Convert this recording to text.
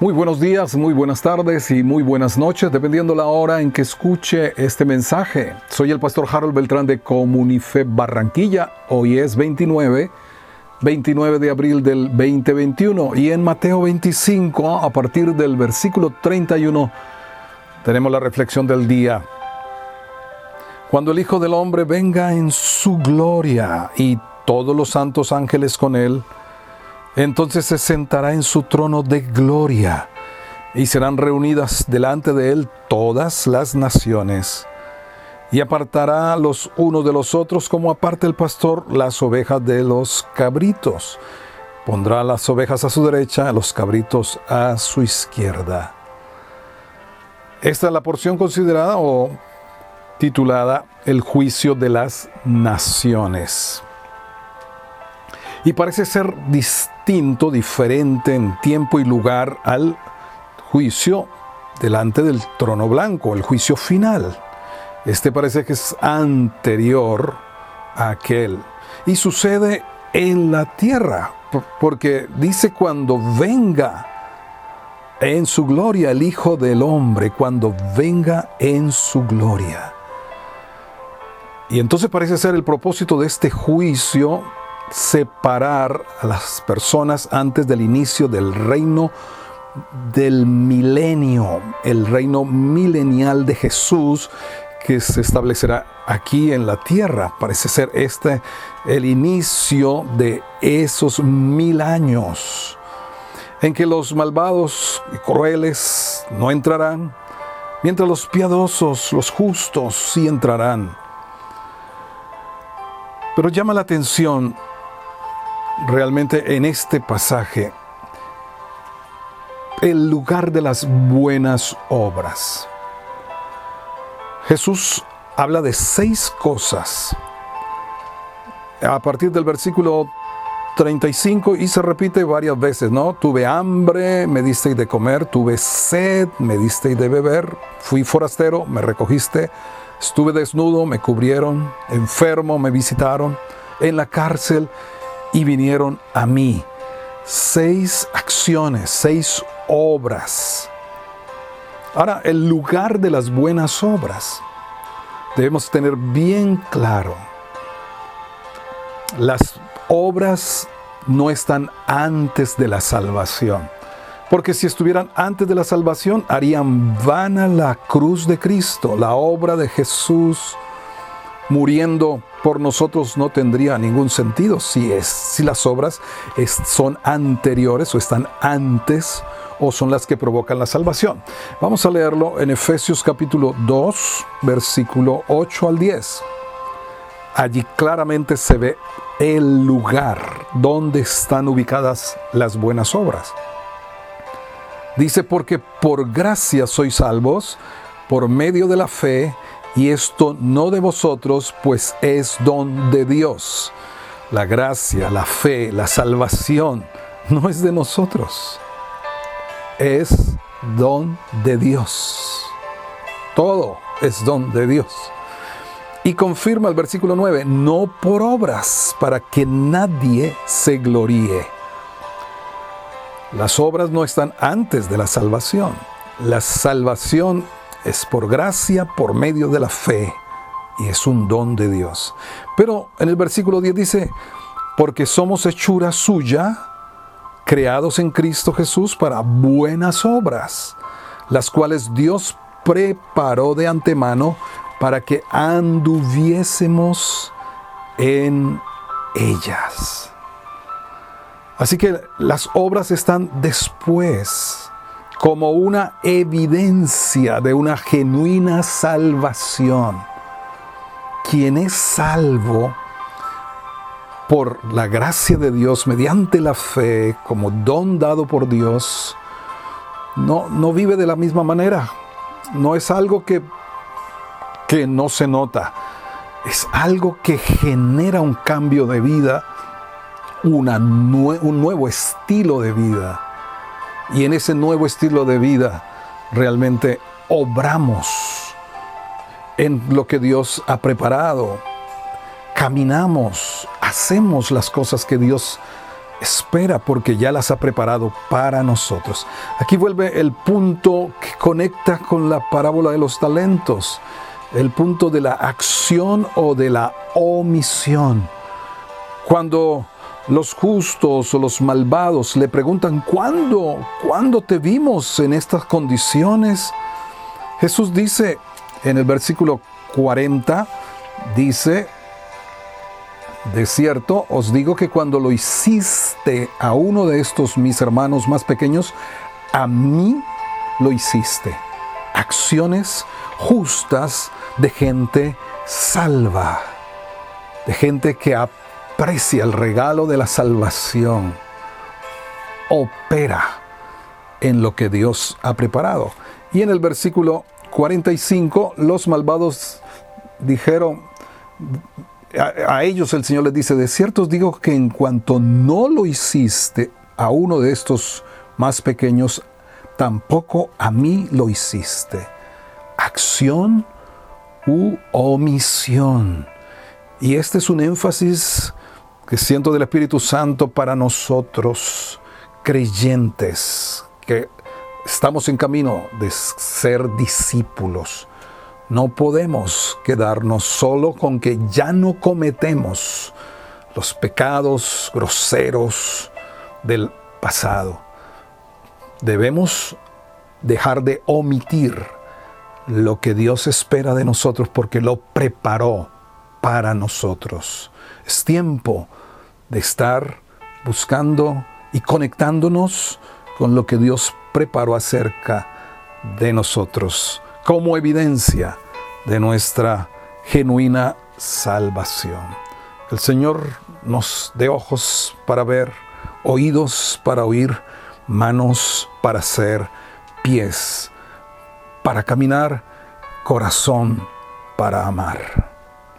Muy buenos días, muy buenas tardes y muy buenas noches, dependiendo la hora en que escuche este mensaje. Soy el pastor Harold Beltrán de Comunife Barranquilla. Hoy es 29, 29 de abril del 2021 y en Mateo 25, a partir del versículo 31, tenemos la reflexión del día. Cuando el Hijo del Hombre venga en su gloria y todos los santos ángeles con él, entonces se sentará en su trono de gloria y serán reunidas delante de él todas las naciones. Y apartará los unos de los otros como aparta el pastor las ovejas de los cabritos. Pondrá las ovejas a su derecha, los cabritos a su izquierda. Esta es la porción considerada o titulada El juicio de las naciones y parece ser distinto, diferente en tiempo y lugar al juicio delante del trono blanco, el juicio final. Este parece que es anterior a aquel y sucede en la tierra, porque dice cuando venga en su gloria el Hijo del Hombre, cuando venga en su gloria. Y entonces parece ser el propósito de este juicio separar a las personas antes del inicio del reino del milenio, el reino milenial de Jesús que se establecerá aquí en la tierra. Parece ser este el inicio de esos mil años en que los malvados y crueles no entrarán, mientras los piadosos, los justos sí entrarán. Pero llama la atención realmente en este pasaje el lugar de las buenas obras. Jesús habla de seis cosas a partir del versículo 35 y se repite varias veces, ¿no? Tuve hambre, me disteis de comer, tuve sed, me disteis de beber, fui forastero, me recogiste, estuve desnudo, me cubrieron, enfermo, me visitaron, en la cárcel y vinieron a mí. Seis acciones, seis obras. Ahora, el lugar de las buenas obras. Debemos tener bien claro. Las obras no están antes de la salvación. Porque si estuvieran antes de la salvación, harían vana la cruz de Cristo, la obra de Jesús muriendo por nosotros no tendría ningún sentido si, es, si las obras son anteriores o están antes o son las que provocan la salvación. Vamos a leerlo en Efesios capítulo 2, versículo 8 al 10. Allí claramente se ve el lugar donde están ubicadas las buenas obras. Dice, porque por gracia sois salvos, por medio de la fe, y esto no de vosotros, pues es don de Dios. La gracia, la fe, la salvación no es de nosotros, es don de Dios. Todo es don de Dios. Y confirma el versículo 9, no por obras, para que nadie se gloríe. Las obras no están antes de la salvación. La salvación es por gracia, por medio de la fe, y es un don de Dios. Pero en el versículo 10 dice, porque somos hechura suya, creados en Cristo Jesús para buenas obras, las cuales Dios preparó de antemano para que anduviésemos en ellas. Así que las obras están después como una evidencia de una genuina salvación. Quien es salvo por la gracia de Dios, mediante la fe, como don dado por Dios, no, no vive de la misma manera. No es algo que, que no se nota. Es algo que genera un cambio de vida, una un nuevo estilo de vida y en ese nuevo estilo de vida realmente obramos en lo que Dios ha preparado. Caminamos, hacemos las cosas que Dios espera porque ya las ha preparado para nosotros. Aquí vuelve el punto que conecta con la parábola de los talentos, el punto de la acción o de la omisión. Cuando los justos o los malvados le preguntan, ¿cuándo, ¿cuándo te vimos en estas condiciones? Jesús dice en el versículo 40, dice, de cierto, os digo que cuando lo hiciste a uno de estos mis hermanos más pequeños, a mí lo hiciste. Acciones justas de gente salva, de gente que aprecia el regalo de la salvación, opera en lo que Dios ha preparado. Y en el versículo 45, los malvados dijeron, a, ellos el Señor les dice, de cierto os digo que en cuanto no lo hiciste a uno de estos más pequeños, tampoco a mí lo hiciste. Acción u omisión. Y este es un énfasis que siento del Espíritu Santo para nosotros, creyentes, que estamos en camino de ser discípulos. No podemos quedarnos solo con que ya no cometemos los pecados groseros del pasado. Debemos dejar de omitir lo que Dios espera de nosotros porque lo preparó para nosotros. Es tiempo de estar buscando y conectándonos con lo que Dios preparó acerca de nosotros como evidencia de nuestra genuina salvación. El Señor nos dé ojos para ver, oídos para oír, manos para ser, pies para caminar, corazón para amar.